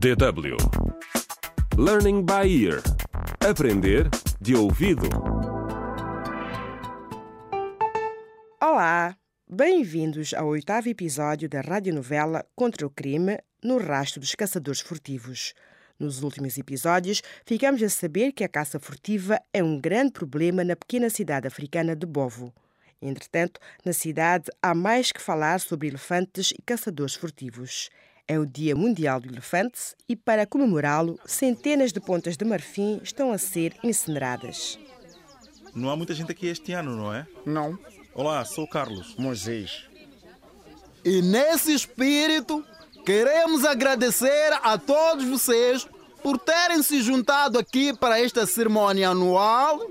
DW Learning by Ear Aprender de ouvido. Olá, bem-vindos ao oitavo episódio da radionovela Contra o Crime no Rastro dos Caçadores Furtivos. Nos últimos episódios, ficamos a saber que a caça furtiva é um grande problema na pequena cidade africana de Bovo. Entretanto, na cidade há mais que falar sobre elefantes e caçadores furtivos. É o Dia Mundial do Elefante e, para comemorá-lo, centenas de pontas de marfim estão a ser incineradas. Não há muita gente aqui este ano, não é? Não, Olá, sou o Carlos. Moisés. E nesse espírito, queremos agradecer a todos vocês por terem se juntado aqui para esta cerimônia anual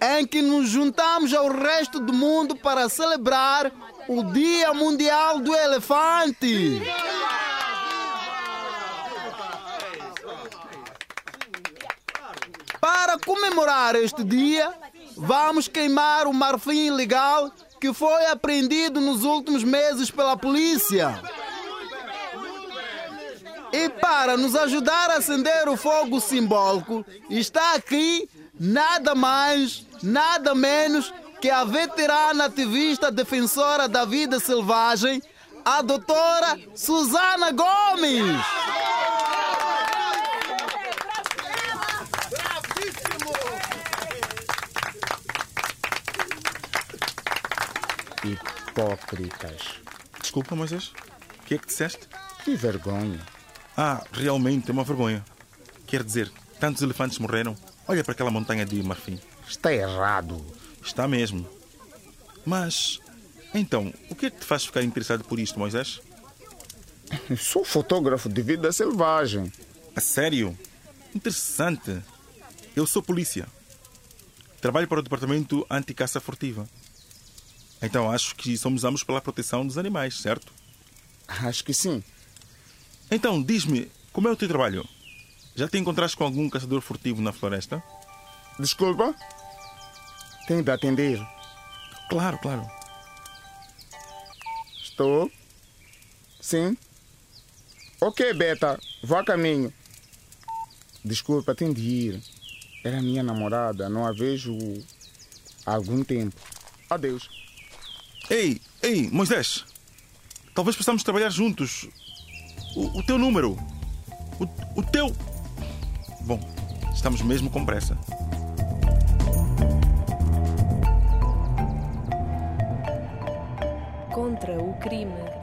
em que nos juntamos ao resto do mundo para celebrar o Dia Mundial do Elefante. Para comemorar este dia, vamos queimar o marfim ilegal que foi apreendido nos últimos meses pela polícia. E para nos ajudar a acender o fogo simbólico, está aqui nada mais, nada menos que a veterana ativista defensora da vida selvagem, a doutora Susana Gomes. Hipócritas. Desculpa, Moisés. O que é que disseste? Que vergonha. Ah, realmente é uma vergonha. Quer dizer, tantos elefantes morreram. Olha para aquela montanha de marfim. Está errado. Está mesmo. Mas, então, o que é que te faz ficar interessado por isto, Moisés? Sou fotógrafo de vida selvagem. A sério? Interessante. Eu sou polícia. Trabalho para o Departamento Anti-Caça Furtiva. Então acho que somos ambos pela proteção dos animais, certo? Acho que sim. Então, diz-me, como é o teu trabalho? Já te encontraste com algum caçador furtivo na floresta? Desculpa? Tenho de atender. Claro, claro. Estou? Sim? Ok, Beta. Vou a caminho. Desculpa, tenho de ir. Era minha namorada. Não a vejo há algum tempo. Adeus. Ei, ei, Moisés! Talvez possamos trabalhar juntos. O, o teu número. O, o teu. Bom, estamos mesmo com pressa. Contra o crime.